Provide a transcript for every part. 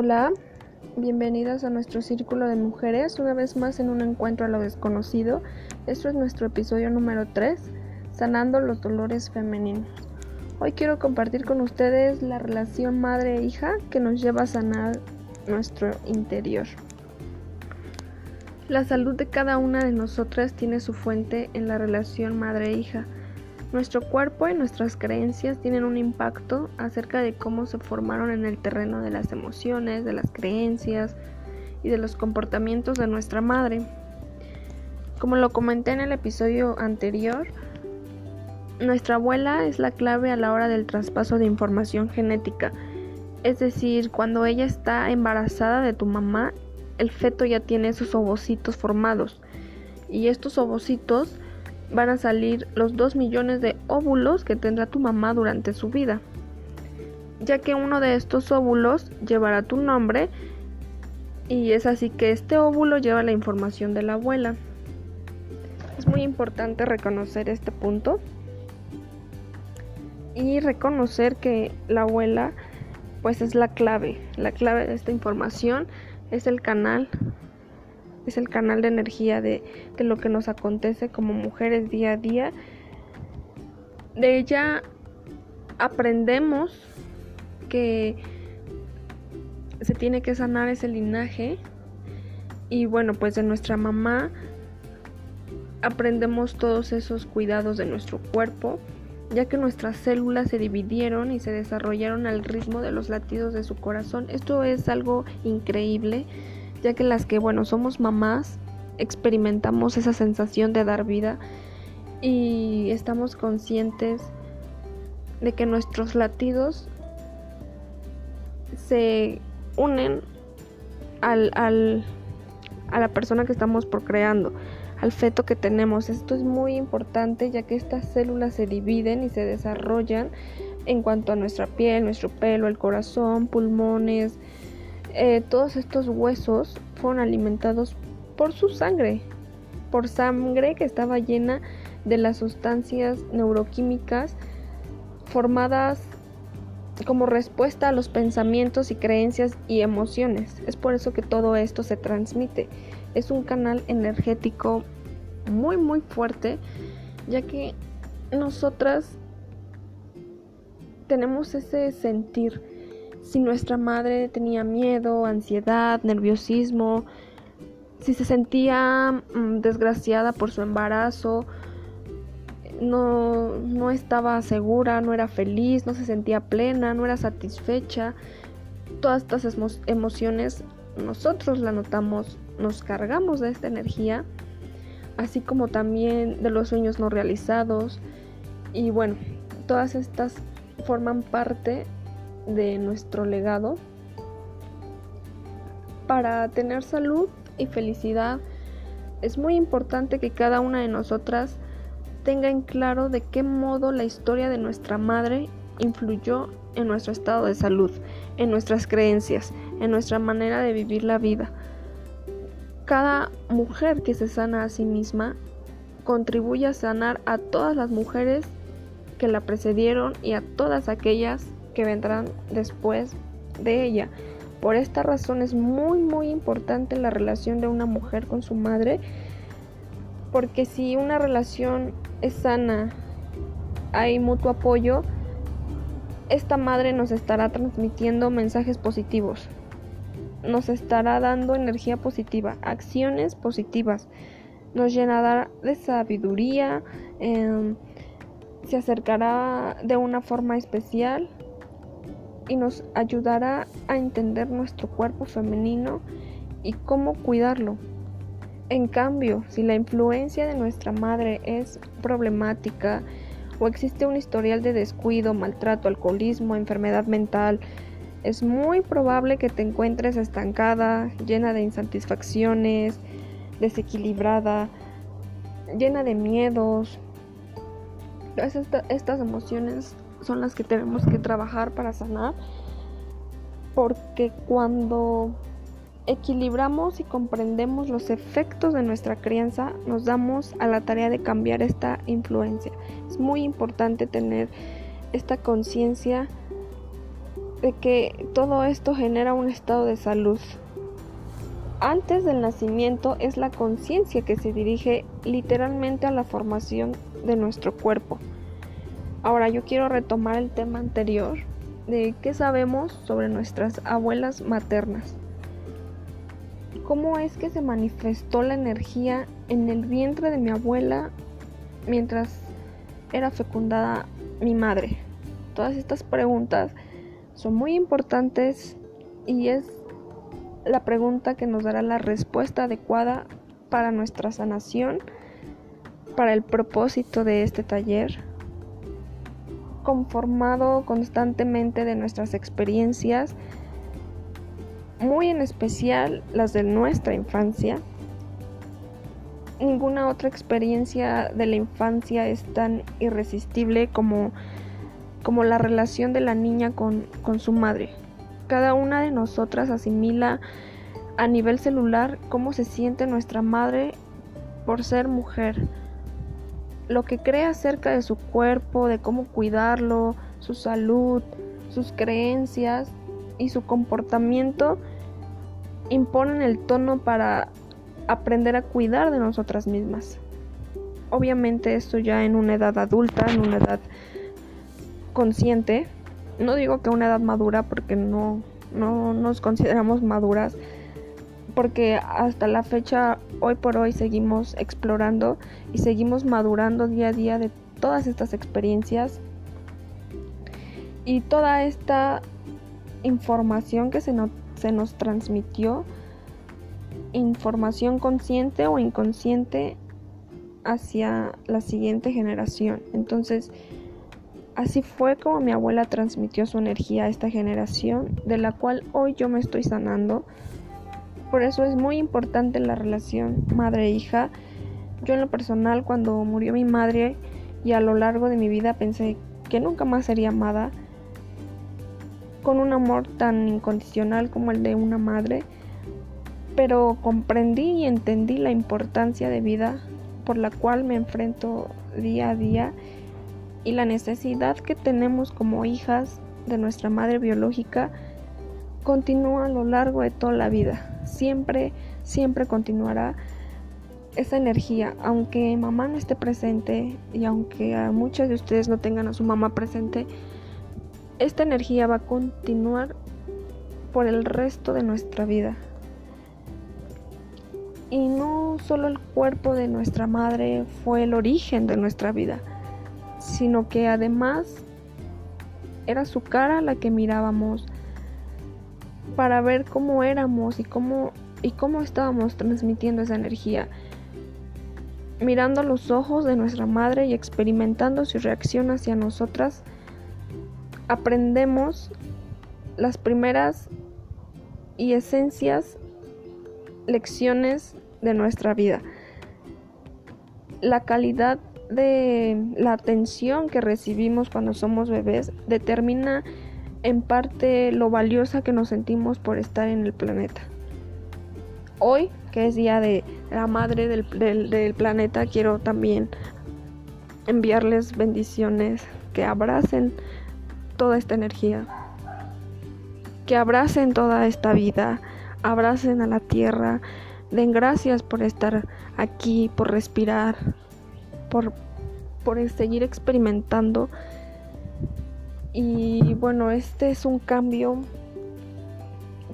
Hola, bienvenidas a nuestro círculo de mujeres, una vez más en un encuentro a lo desconocido. Esto es nuestro episodio número 3, Sanando los dolores femeninos. Hoy quiero compartir con ustedes la relación madre-hija que nos lleva a sanar nuestro interior. La salud de cada una de nosotras tiene su fuente en la relación madre-hija. Nuestro cuerpo y nuestras creencias tienen un impacto acerca de cómo se formaron en el terreno de las emociones, de las creencias y de los comportamientos de nuestra madre. Como lo comenté en el episodio anterior, nuestra abuela es la clave a la hora del traspaso de información genética. Es decir, cuando ella está embarazada de tu mamá, el feto ya tiene sus ovocitos formados. Y estos ovocitos van a salir los 2 millones de óvulos que tendrá tu mamá durante su vida, ya que uno de estos óvulos llevará tu nombre y es así que este óvulo lleva la información de la abuela. Es muy importante reconocer este punto y reconocer que la abuela pues es la clave, la clave de esta información es el canal es el canal de energía de, lo que nos acontece como mujeres día a día. De ella aprendemos que se tiene que sanar ese linaje y bueno, pues de nuestra mamá aprendemos todos esos cuidados de nuestro cuerpo, ya que nuestras células se dividieron y se desarrollaron al ritmo de los latidos de su corazón. Esto es algo increíble ya que las que, bueno, somos mamás, experimentamos esa sensación de dar vida y estamos conscientes de que nuestros latidos se unen al, al, a la persona que estamos procreando, al feto que tenemos. Esto es muy importante ya que estas células se dividen y se desarrollan en cuanto a nuestra piel, nuestro pelo, el corazón, pulmones, eh, todos estos huesos fueron alimentados por su sangre, por sangre que estaba llena de las sustancias neuroquímicas formadas como respuesta a los pensamientos y creencias y emociones. Es por eso que todo esto se transmite. Es un canal energético muy muy fuerte, ya que nosotras tenemos ese sentir si nuestra madre tenía miedo, ansiedad, nerviosismo, si se sentía mm, desgraciada por su embarazo, no, no estaba segura, no era feliz, no se sentía plena, no era satisfecha. Todas estas emociones nosotros la notamos, nos cargamos de esta energía, así como también de los sueños no realizados. Y bueno, todas estas forman parte de nuestro legado para tener salud y felicidad es muy importante que cada una de nosotras tenga en claro de qué modo la historia de nuestra madre influyó en nuestro estado de salud, en nuestras creencias, en nuestra manera de vivir la vida. Cada mujer que se sana a sí misma contribuye a sanar a todas las mujeres que la precedieron y a todas aquellas que vendrán después de ella. Por esta razón es muy muy importante la relación de una mujer con su madre, porque si una relación es sana, hay mutuo apoyo, esta madre nos estará transmitiendo mensajes positivos, nos estará dando energía positiva, acciones positivas, nos llenará de sabiduría, em, se acercará de una forma especial y nos ayudará a entender nuestro cuerpo femenino y cómo cuidarlo. En cambio, si la influencia de nuestra madre es problemática o existe un historial de descuido, maltrato, alcoholismo, enfermedad mental, es muy probable que te encuentres estancada, llena de insatisfacciones, desequilibrada, llena de miedos. Estas emociones son las que tenemos que trabajar para sanar. Porque cuando equilibramos y comprendemos los efectos de nuestra crianza, nos damos a la tarea de cambiar esta influencia. Es muy importante tener esta conciencia de que todo esto genera un estado de salud. Antes del nacimiento es la conciencia que se dirige literalmente a la formación de nuestro cuerpo. Ahora yo quiero retomar el tema anterior de qué sabemos sobre nuestras abuelas maternas. ¿Cómo es que se manifestó la energía en el vientre de mi abuela mientras era fecundada mi madre? Todas estas preguntas son muy importantes y es la pregunta que nos dará la respuesta adecuada para nuestra sanación, para el propósito de este taller, conformado constantemente de nuestras experiencias, muy en especial las de nuestra infancia. Ninguna otra experiencia de la infancia es tan irresistible como como la relación de la niña con, su madre. Cada una de nosotras asimila a nivel celular cómo se siente nuestra madre por ser mujer, lo que cree acerca de su cuerpo, de cómo cuidarlo, su salud, sus creencias y su comportamiento imponen el tono para aprender a cuidar de nosotras mismas. Obviamente esto ya en una edad adulta, en una edad consciente, no digo que una edad madura porque no, no nos consideramos maduras, porque hasta la fecha, hoy por hoy, seguimos explorando y seguimos madurando día a día de todas estas experiencias y toda esta información que se, se nos transmitió, información consciente o inconsciente hacia la siguiente generación. Entonces, Así fue como mi abuela transmitió su energía a esta generación, de la cual hoy yo me estoy sanando. Por eso es muy importante la relación madre-hija. Yo en lo personal, cuando murió mi madre y a lo largo de mi vida pensé que nunca más sería amada con un amor tan incondicional como el de una madre, pero comprendí y entendí la importancia de vida por la cual me enfrento día a día y la necesidad que tenemos como hijas de nuestra madre biológica continúa a lo largo de toda la vida. Siempre, siempre continuará esa energía, aunque mamá no esté presente y aunque a muchas de ustedes no tengan a su mamá presente, esta energía va a continuar por el resto de nuestra vida. Y no solo el cuerpo de nuestra madre fue el origen de nuestra vida, sino que además era su cara la que mirábamos para ver cómo éramos y cómo y cómo estábamos transmitiendo esa energía. Mirando los ojos de nuestra madre y experimentando su reacción hacia nosotras, aprendemos las primeras y esencias lecciones de nuestra vida. La calidad de la atención que recibimos cuando somos bebés determina en parte lo valiosa que nos sentimos por estar en el planeta. Hoy, que es día de la madre del, planeta, quiero también enviarles bendiciones que abracen toda esta energía, que abracen toda esta vida, abracen a la tierra, den gracias por estar aquí, por respirar, por seguir experimentando. Y bueno, este es un cambio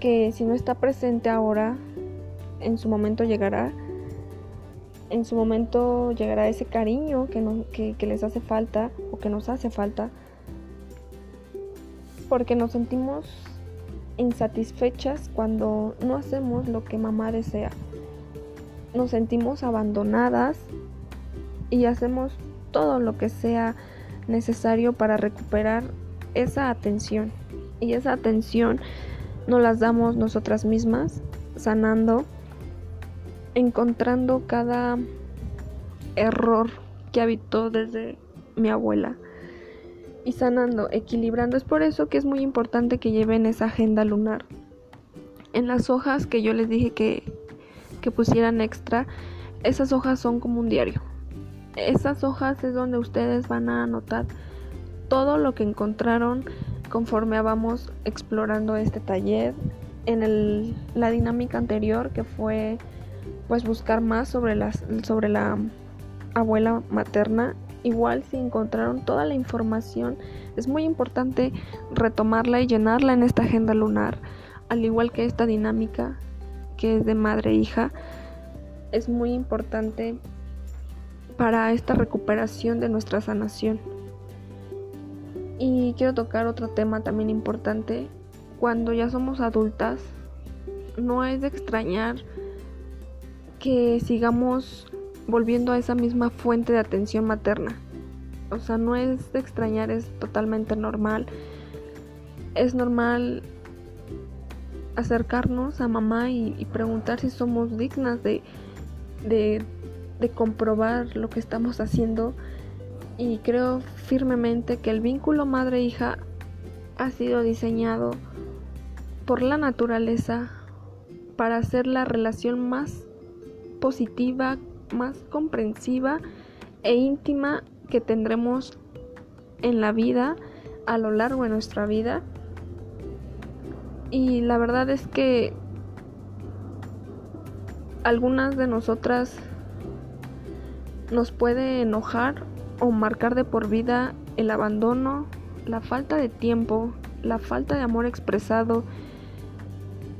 que si no está presente ahora, en su momento llegará. En su momento llegará ese cariño que, no, que, que les hace falta o que nos hace falta. Porque nos sentimos insatisfechas cuando no hacemos lo que mamá desea. Nos sentimos abandonadas y hacemos todo lo que sea necesario para recuperar esa atención. Y esa atención nos las damos nosotras mismas, sanando, encontrando cada error que habitó desde mi abuela y sanando, equilibrando. Es por eso que es muy importante que lleven esa agenda lunar. En las hojas que yo les dije que, que pusieran extra, esas hojas son como un diario. Esas hojas es donde ustedes van a anotar todo lo que encontraron conforme vamos explorando este taller. En el, la dinámica anterior que fue pues buscar más sobre, las, sobre la abuela materna igual si encontraron toda la información es muy importante retomarla y llenarla en esta agenda lunar. Al igual que esta dinámica que es de madre e es muy importante para esta recuperación de nuestra sanación y quiero tocar otro tema también importante cuando ya somos adultas no es de extrañar que sigamos volviendo a esa misma fuente de atención materna. O sea, no es de extrañar, es totalmente normal. Es normal acercarnos a mamá y, preguntar si somos dignas de, de, de comprobar lo que estamos haciendo. Y creo firmemente que el vínculo madre-hija ha sido diseñado por la naturaleza para hacer la relación más positiva, más comprensiva e íntima que tendremos en la vida a lo largo de nuestra vida. Y la verdad es que algunas de nosotras nos puede enojar o marcar de por vida el abandono, la falta de tiempo, la falta de amor expresado,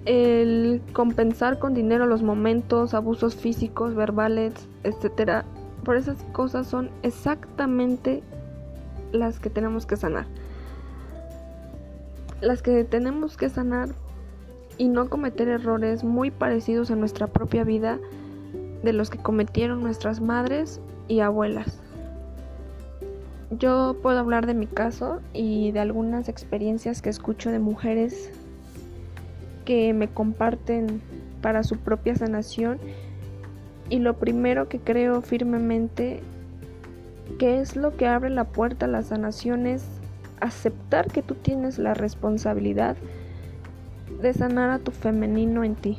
el compensar con dinero los momentos, abusos físicos, verbales, etcétera. Por esas cosas son exactamente las que tenemos que sanar. Las que tenemos que sanar y no cometer errores muy parecidos en nuestra propia vida de los que cometieron nuestras madres y abuelas. Yo puedo hablar de mi caso y de algunas experiencias que escucho de mujeres que me comparten para su propia sanación y lo primero que creo firmemente que es lo que abre la puerta a la sanación es aceptar que tú tienes la responsabilidad de sanar a tu femenino en ti.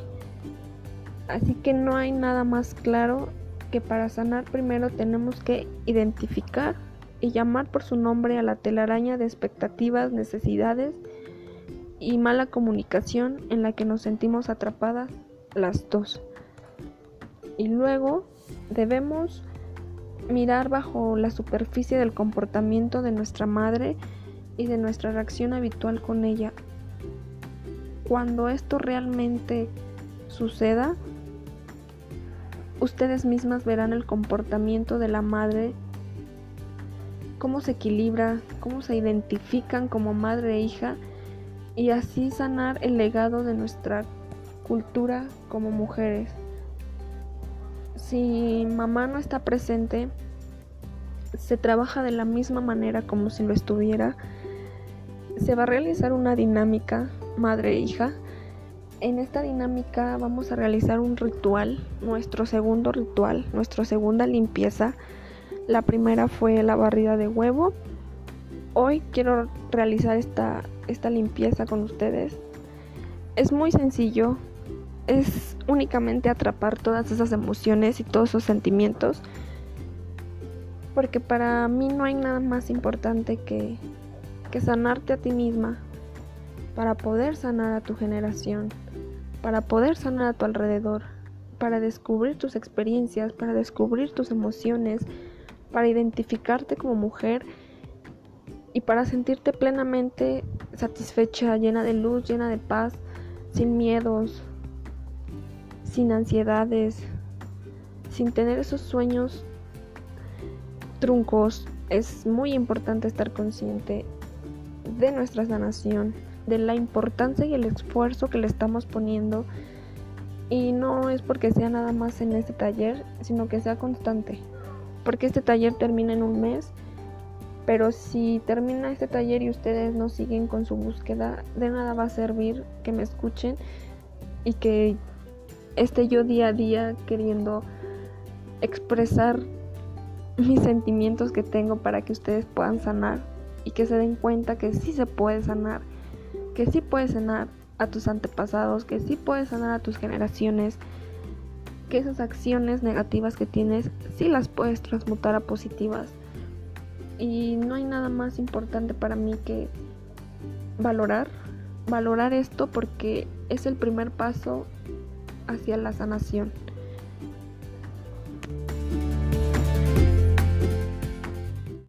Así que no hay nada más claro que para sanar primero tenemos que identificar y llamar por su nombre a la telaraña de expectativas, necesidades y mala comunicación en la que nos sentimos atrapadas las dos. Y luego debemos mirar bajo la superficie del comportamiento de nuestra madre y de nuestra reacción habitual con ella. Cuando esto realmente suceda, ustedes mismas verán el comportamiento de la madre, cómo se equilibra, cómo se identifican como madre e hija y así sanar el legado de nuestra cultura como mujeres. Si mamá no está presente, se trabaja de la misma manera como si lo estuviera. Se va a realizar una dinámica madre-hija. En esta dinámica vamos a realizar un ritual, nuestro segundo ritual, nuestra segunda limpieza. La primera fue la barrida de huevo. Hoy quiero realizar esta esta limpieza con ustedes. Es muy sencillo, es únicamente atrapar todas esas emociones y todos esos sentimientos, porque para mí no hay nada más importante que, que sanarte a ti misma, para poder sanar a tu generación, para poder sanar a tu alrededor, para descubrir tus experiencias, para descubrir tus emociones, para identificarte como mujer y para sentirte plenamente satisfecha, llena de luz, llena de paz, sin miedos, sin ansiedades, sin tener esos sueños truncos. Es muy importante estar consciente de nuestra sanación, de la importancia y el esfuerzo que le estamos poniendo. Y no es porque sea nada más en este taller, sino que sea constante. Porque este taller termina en un mes pero si termina este taller y ustedes no siguen con su búsqueda, de nada va a servir que me escuchen y que esté yo día a día queriendo expresar mis sentimientos que tengo para que ustedes puedan sanar y que se den cuenta que sí se puede sanar, que sí puedes sanar a tus antepasados, que sí puedes sanar a tus generaciones, que esas acciones negativas que tienes sí las puedes transmutar a positivas y no hay nada más importante para mí que valorar, valorar esto porque es el primer paso hacia la sanación.